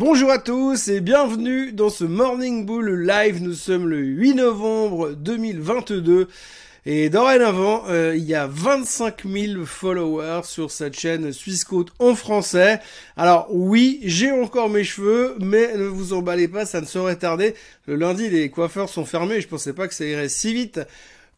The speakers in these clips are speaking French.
Bonjour à tous et bienvenue dans ce Morning Bull Live. Nous sommes le 8 novembre 2022 et dorénavant, euh, il y a 25 000 followers sur cette chaîne Suisse en français. Alors oui, j'ai encore mes cheveux, mais ne vous emballez pas, ça ne saurait tarder. Le lundi, les coiffeurs sont fermés, je pensais pas que ça irait si vite.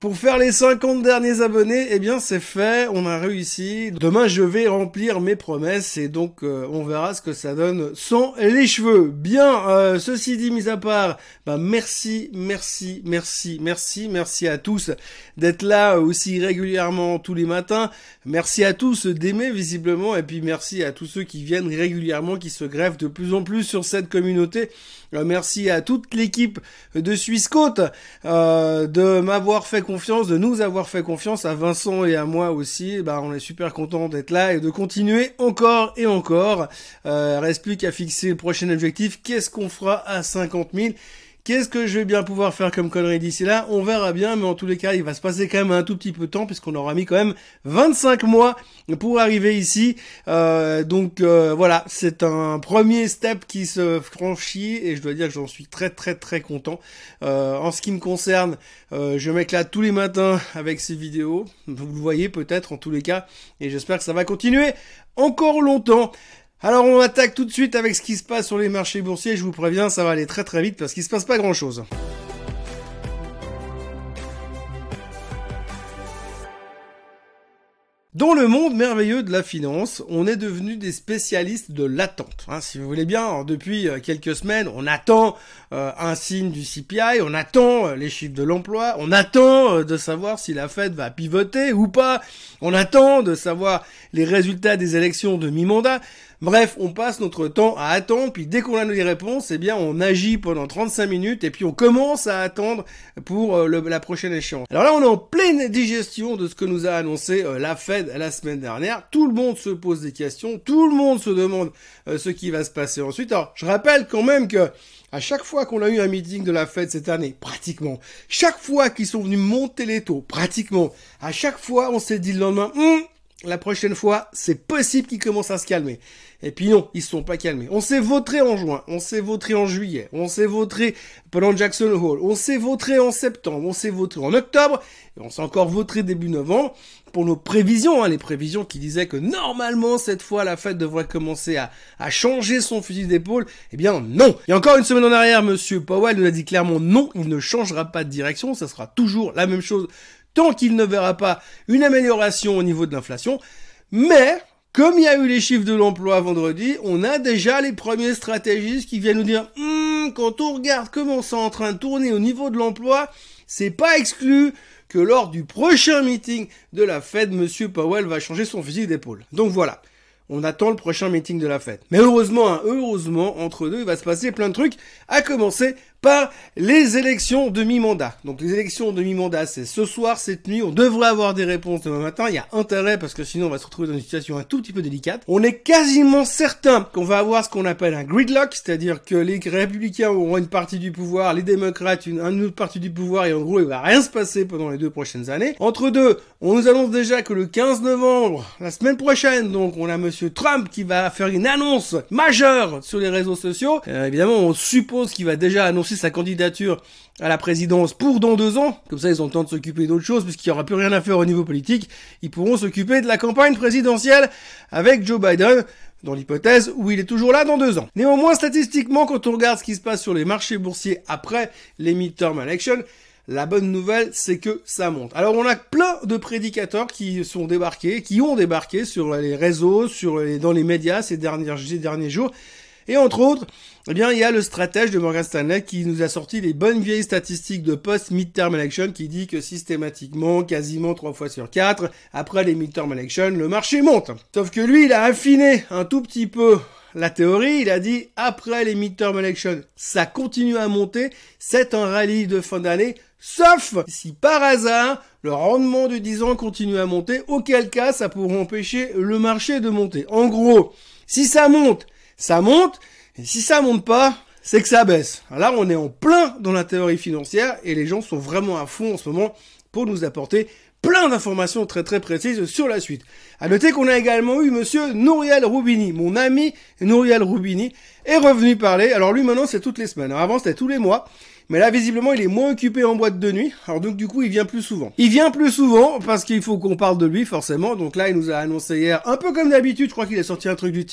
Pour faire les 50 derniers abonnés, eh bien c'est fait, on a réussi. Demain je vais remplir mes promesses et donc euh, on verra ce que ça donne sans les cheveux. Bien, euh, ceci dit mis à part, bah merci, merci, merci, merci, merci à tous d'être là aussi régulièrement tous les matins. Merci à tous d'aimer visiblement et puis merci à tous ceux qui viennent régulièrement, qui se greffent de plus en plus sur cette communauté. Euh, merci à toute l'équipe de Suisse Côte de m'avoir fait de nous avoir fait confiance, à Vincent et à moi aussi. Bah, on est super content d'être là et de continuer encore et encore. Euh, reste plus qu'à fixer le prochain objectif. Qu'est-ce qu'on fera à 50 000 Qu'est-ce que je vais bien pouvoir faire comme connerie d'ici là? On verra bien, mais en tous les cas, il va se passer quand même un tout petit peu de temps, puisqu'on aura mis quand même 25 mois pour arriver ici. Euh, donc euh, voilà, c'est un premier step qui se franchit, et je dois dire que j'en suis très très très content. Euh, en ce qui me concerne, je m'éclate tous les matins avec ces vidéos. Vous le voyez peut-être en tous les cas, et j'espère que ça va continuer encore longtemps. Alors on attaque tout de suite avec ce qui se passe sur les marchés boursiers, je vous préviens, ça va aller très très vite parce qu'il se passe pas grand chose. Dans le monde merveilleux de la finance, on est devenu des spécialistes de l'attente. Hein, si vous voulez bien, depuis euh, quelques semaines, on attend euh, un signe du CPI, on attend euh, les chiffres de l'emploi, on attend de savoir si la Fed va pivoter ou pas, on attend de savoir les résultats des élections de mi-mandat. Bref, on passe notre temps à attendre, puis dès qu'on a les réponses, eh bien, on agit pendant 35 minutes, et puis on commence à attendre pour euh, la prochaine échéance. Alors là, on est en pleine digestion de ce que nous a annoncé euh, la Fed la semaine dernière. Tout le monde se pose des questions, tout le monde se demande euh, ce qui va se passer ensuite. Alors, je rappelle quand même que à chaque fois qu'on a eu un meeting de la Fed cette année, pratiquement, chaque fois qu'ils sont venus monter les taux, pratiquement, à chaque fois, on s'est dit le lendemain, hum, la prochaine fois, c'est possible qu'ils commencent à se calmer. Et puis non, ils se sont pas calmés. On s'est voté en juin, on s'est voté en juillet, on s'est voté pendant Jackson Hole, on s'est voté en septembre, on s'est voté en octobre, et on s'est encore voté début novembre pour nos prévisions, hein, les prévisions qui disaient que normalement cette fois la fête devrait commencer à, à changer son fusil d'épaule. Eh bien non. Et encore une semaine en arrière, Monsieur Powell nous a dit clairement non, il ne changera pas de direction, ça sera toujours la même chose tant qu'il ne verra pas une amélioration au niveau de l'inflation. Mais, comme il y a eu les chiffres de l'emploi vendredi, on a déjà les premiers stratégistes qui viennent nous dire hum, quand on regarde comment c'est en train de tourner au niveau de l'emploi, c'est pas exclu que lors du prochain meeting de la Fed, Monsieur Powell va changer son fusil d'épaule. Donc voilà. On attend le prochain meeting de la Fed. Mais heureusement, hein, heureusement, entre deux, il va se passer plein de trucs, à commencer par les élections de mi-mandat. Donc les élections de mi-mandat, c'est ce soir, cette nuit. On devrait avoir des réponses demain matin. Il y a intérêt parce que sinon on va se retrouver dans une situation un tout petit peu délicate. On est quasiment certain qu'on va avoir ce qu'on appelle un gridlock, c'est-à-dire que les républicains auront une partie du pouvoir, les démocrates une, une autre partie du pouvoir et en gros il va rien se passer pendant les deux prochaines années. Entre deux, on nous annonce déjà que le 15 novembre, la semaine prochaine, donc on a monsieur Trump qui va faire une annonce majeure sur les réseaux sociaux. Euh, évidemment, on suppose qu'il va déjà annoncer sa candidature à la présidence pour dans deux ans. Comme ça, ils ont le temps de s'occuper d'autres choses, puisqu'il n'y aura plus rien à faire au niveau politique. Ils pourront s'occuper de la campagne présidentielle avec Joe Biden dans l'hypothèse où il est toujours là dans deux ans. Néanmoins, statistiquement, quand on regarde ce qui se passe sur les marchés boursiers après les midterm elections, la bonne nouvelle, c'est que ça monte. Alors, on a plein de prédicateurs qui sont débarqués, qui ont débarqué sur les réseaux, sur dans les médias ces derniers, ces derniers jours, et entre autres, eh bien, il y a le stratège de Morgan Stanley qui nous a sorti les bonnes vieilles statistiques de post-midterm election qui dit que systématiquement, quasiment trois fois sur quatre, après les midterm elections, le marché monte. Sauf que lui, il a affiné un tout petit peu la théorie, il a dit après les midterm elections, ça continue à monter, c'est un rallye de fin d'année, sauf si par hasard le rendement du 10 ans continue à monter, auquel cas ça pourrait empêcher le marché de monter. En gros, si ça monte ça monte, et si ça monte pas, c'est que ça baisse. Là, on est en plein dans la théorie financière et les gens sont vraiment à fond en ce moment pour nous apporter plein d'informations très très précises sur la suite. À noter qu'on a également eu monsieur Nouriel Roubini, mon ami Nouriel Roubini, est revenu parler. Alors lui maintenant c'est toutes les semaines. avant c'était tous les mois. Mais là, visiblement, il est moins occupé en boîte de nuit. Alors donc, du coup, il vient plus souvent. Il vient plus souvent parce qu'il faut qu'on parle de lui, forcément. Donc là, il nous a annoncé hier, un peu comme d'habitude, je crois qu'il a sorti un truc du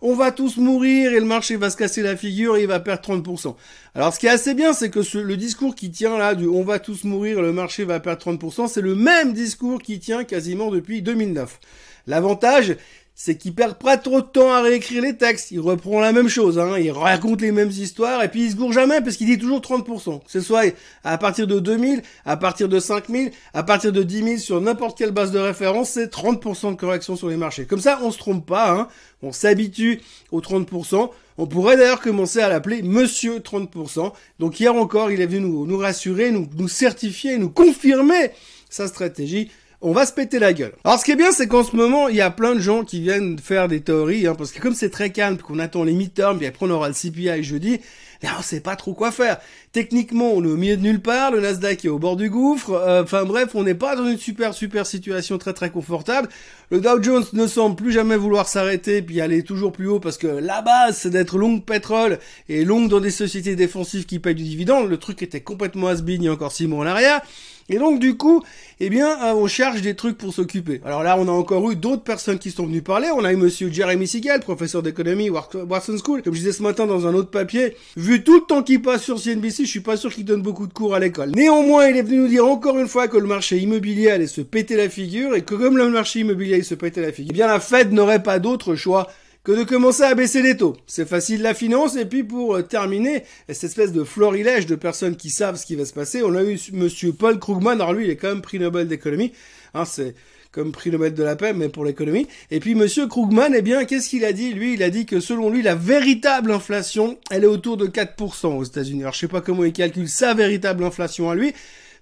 on va tous mourir et le marché va se casser la figure et il va perdre 30%. Alors, ce qui est assez bien, c'est que le discours qui tient là du on va tous mourir et le marché va perdre 30%, c'est le même discours qui tient quasiment depuis 2009. L'avantage, c'est qu'il perd pas trop de temps à réécrire les textes. Il reprend la même chose, hein. il raconte les mêmes histoires, et puis il se gourre jamais parce qu'il dit toujours 30%. Que ce soit à partir de 2000, à partir de 5000, à partir de 10 000 sur n'importe quelle base de référence, c'est 30% de correction sur les marchés. Comme ça, on se trompe pas, hein. on s'habitue aux 30%. On pourrait d'ailleurs commencer à l'appeler Monsieur 30%. Donc hier encore, il est venu nous, nous rassurer, nous, nous certifier, nous confirmer sa stratégie on va se péter la gueule. Alors ce qui est bien, c'est qu'en ce moment, il y a plein de gens qui viennent faire des théories, hein, parce que comme c'est très calme, qu'on attend les midterms, puis après on aura le CPI jeudi, là on sait pas trop quoi faire. Techniquement, on est au milieu de nulle part, le Nasdaq est au bord du gouffre, euh, enfin bref, on n'est pas dans une super super situation très très confortable. Le Dow Jones ne semble plus jamais vouloir s'arrêter, puis aller toujours plus haut, parce que la base, c'est d'être long pétrole, et long dans des sociétés défensives qui payent du dividende. Le truc était complètement has il y a encore six mois en arrière. Et donc du coup, eh bien, euh, on cherche des trucs pour s'occuper. Alors là, on a encore eu d'autres personnes qui sont venues parler. On a eu Monsieur Jeremy Siegel, professeur d'économie Watson School. Comme je disais ce matin dans un autre papier, vu tout le temps qu'il passe sur CNBC, je suis pas sûr qu'il donne beaucoup de cours à l'école. Néanmoins, il est venu nous dire encore une fois que le marché immobilier allait se péter la figure et que comme le marché immobilier allait se péter la figure, eh bien la Fed n'aurait pas d'autre choix que de commencer à baisser les taux. C'est facile la finance. Et puis pour euh, terminer, cette espèce de florilège de personnes qui savent ce qui va se passer, on a eu Monsieur Paul Krugman. Alors lui, il est quand même prix Nobel d'économie. Hein, c'est comme prix Nobel de la paix, mais pour l'économie. Et puis Monsieur Krugman, eh bien, qu'est-ce qu'il a dit? Lui, il a dit que selon lui, la véritable inflation, elle est autour de 4% aux États-Unis. Alors je sais pas comment il calcule sa véritable inflation à lui,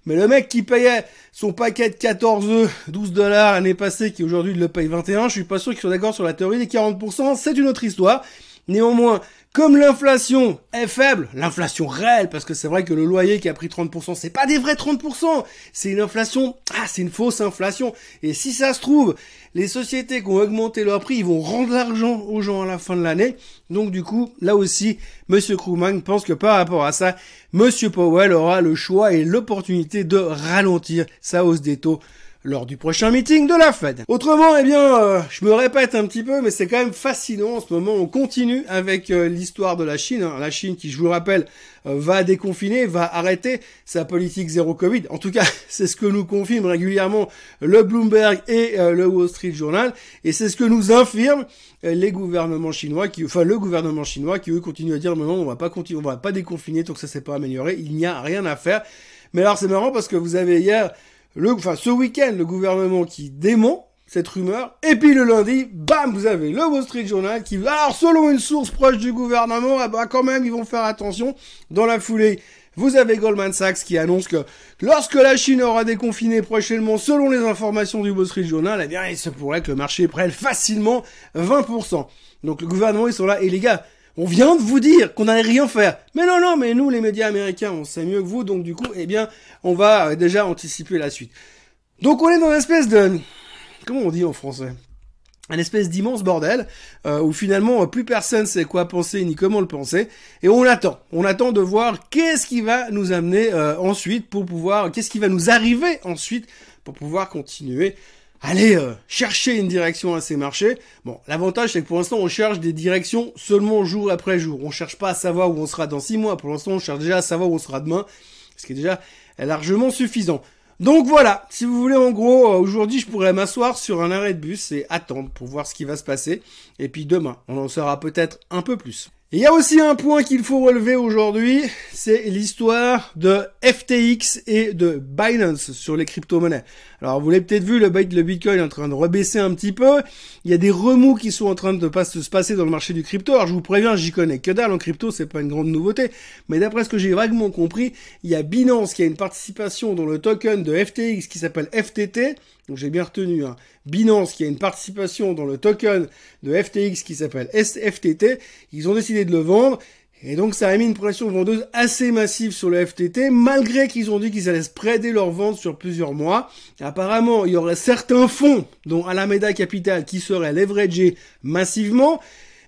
mais le mec qui payait son paquet de 14 œufs, 12 dollars l'année passée, qui aujourd'hui le paye 21, je suis pas sûr qu'ils soient d'accord sur la théorie des 40%, c'est une autre histoire. Néanmoins, comme l'inflation est faible, l'inflation réelle, parce que c'est vrai que le loyer qui a pris 30%, c'est pas des vrais 30%, c'est une inflation, ah, c'est une fausse inflation. Et si ça se trouve, les sociétés qui ont augmenté leur prix, ils vont rendre l'argent aux gens à la fin de l'année. Donc du coup, là aussi, Monsieur Krugman pense que par rapport à ça, Monsieur Powell aura le choix et l'opportunité de ralentir sa hausse des taux lors du prochain meeting de la Fed. Autrement, eh bien, euh, je me répète un petit peu, mais c'est quand même fascinant en ce moment. On continue avec euh, l'histoire de la Chine. Hein. La Chine, qui, je vous le rappelle, euh, va déconfiner, va arrêter sa politique zéro Covid. En tout cas, c'est ce que nous confirment régulièrement le Bloomberg et le Wall Street Journal, et c'est ce que nous infirment les gouvernements chinois, qui, enfin le gouvernement chinois, qui eux continuent à dire non, on va pas continuer, on va pas déconfiner tant que ça s'est pas amélioré. Il n'y a rien à faire. Mais alors c'est marrant parce que vous avez hier le, enfin, ce week-end, le gouvernement qui dément cette rumeur, et puis le lundi, bam, vous avez le Wall Street Journal qui, alors selon une source proche du gouvernement, bah quand même, ils vont faire attention. Dans la foulée, vous avez Goldman Sachs qui annonce que lorsque la Chine aura déconfiné prochainement, selon les informations du Wall Street Journal, eh bien, il se pourrait que le marché prenne facilement 20%. Donc le gouvernement, ils sont là, et les gars, on vient de vous dire qu'on n'allait rien faire. Mais non, non, mais nous, les médias américains, on sait mieux que vous, donc du coup, eh bien, on va euh, déjà anticiper la suite. Donc on est dans une espèce de... Comment on dit en français? Un espèce d'immense bordel euh, où finalement plus personne sait quoi penser ni comment le penser et on attend on attend de voir qu'est-ce qui va nous amener euh, ensuite pour pouvoir qu'est-ce qui va nous arriver ensuite pour pouvoir continuer aller euh, chercher une direction à ces marchés. Bon, l'avantage c'est que pour l'instant on cherche des directions seulement jour après jour. On cherche pas à savoir où on sera dans six mois. Pour l'instant on cherche déjà à savoir où on sera demain, ce qui est déjà largement suffisant. Donc voilà, si vous voulez en gros, euh, aujourd'hui je pourrais m'asseoir sur un arrêt de bus et attendre pour voir ce qui va se passer. Et puis demain, on en saura peut-être un peu plus. Il y a aussi un point qu'il faut relever aujourd'hui, c'est l'histoire de FTX et de Binance sur les crypto-monnaies. Alors vous l'avez peut-être vu, le, Bitcoin est en train de rebaisser un petit peu. Il y a des remous qui sont en train de se passer dans le marché du crypto. Alors je vous préviens, j'y connais que dalle en crypto, c'est pas une grande nouveauté. Mais d'après ce que j'ai vaguement compris, il y a Binance qui a une participation dans le token de FTX qui s'appelle FTT donc j'ai bien retenu hein. Binance qui a une participation dans le token de FTX qui s'appelle SFTT. Ils ont décidé de le vendre. Et donc ça a mis une pression vendeuse assez massive sur le FTT, malgré qu'ils ont dit qu'ils allaient spreader leur vente sur plusieurs mois. Apparemment, il y aurait certains fonds, dont Alameda Capital, qui seraient leveragés massivement.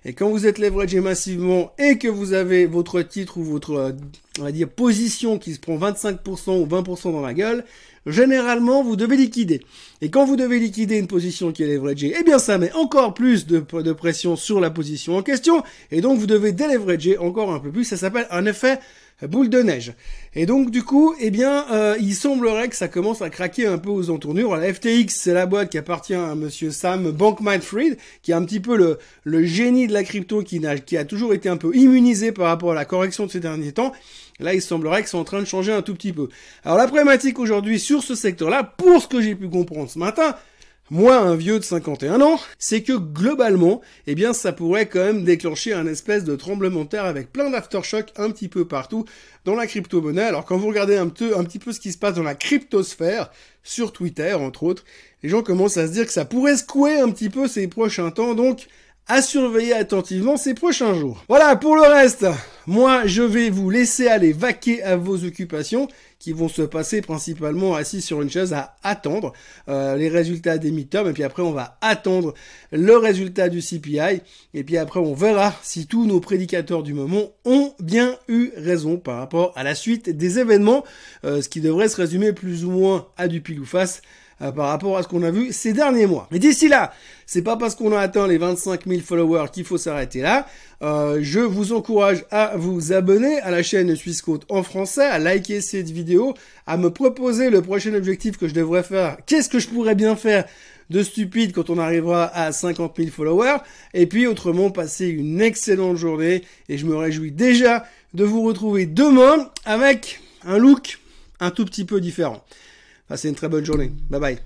Et quand vous êtes leveragé massivement et que vous avez votre titre ou votre, euh, on va dire, position qui se prend 25% ou 20% dans la gueule, généralement, vous devez liquider. Et quand vous devez liquider une position qui est leveragée, eh bien, ça met encore plus de, pression sur la position en question, et donc vous devez déleverager encore un peu plus. Ça s'appelle un effet boule de neige. Et donc du coup, eh bien, euh, il semblerait que ça commence à craquer un peu aux entournures. La FTX, c'est la boîte qui appartient à Monsieur Sam Bankman-Fried, qui est un petit peu le, le génie de la crypto, qui, a, qui a toujours été un peu immunisé par rapport à la correction de ces derniers temps. Là, il semblerait que c'est en train de changer un tout petit peu. Alors la problématique aujourd'hui sur ce secteur-là, pour ce que j'ai pu comprendre ce matin, moi, un vieux de 51 ans, c'est que globalement, eh bien, ça pourrait quand même déclencher un espèce de tremblement de terre avec plein d'aftershocks un petit peu partout dans la crypto-monnaie. Alors, quand vous regardez un, peu, petit peu ce qui se passe dans la cryptosphère, sur Twitter, entre autres, les gens commencent à se dire que ça pourrait secouer un petit peu ces prochains temps, donc, à surveiller attentivement ces prochains jours. Voilà, pour le reste, moi je vais vous laisser aller vaquer à vos occupations qui vont se passer principalement assis sur une chaise à attendre euh, les résultats des midterms et puis après on va attendre le résultat du CPI et puis après on verra si tous nos prédicateurs du moment ont bien eu raison par rapport à la suite des événements, euh, ce qui devrait se résumer plus ou moins à du pile ou face euh, par rapport à ce qu'on a vu ces derniers mois. Mais d'ici là, c'est pas parce qu'on a atteint les 25 000 followers qu'il faut s'arrêter là. Euh, je vous encourage à vous abonner à la chaîne Suisse en français, à liker cette vidéo, à me proposer le prochain objectif que je devrais faire. Qu'est-ce que je pourrais bien faire de stupide quand on arrivera à 50 000 followers? Et puis autrement, passez une excellente journée et je me réjouis déjà de vous retrouver demain avec un look un tout petit peu différent. Passez une très bonne journée. Bye bye.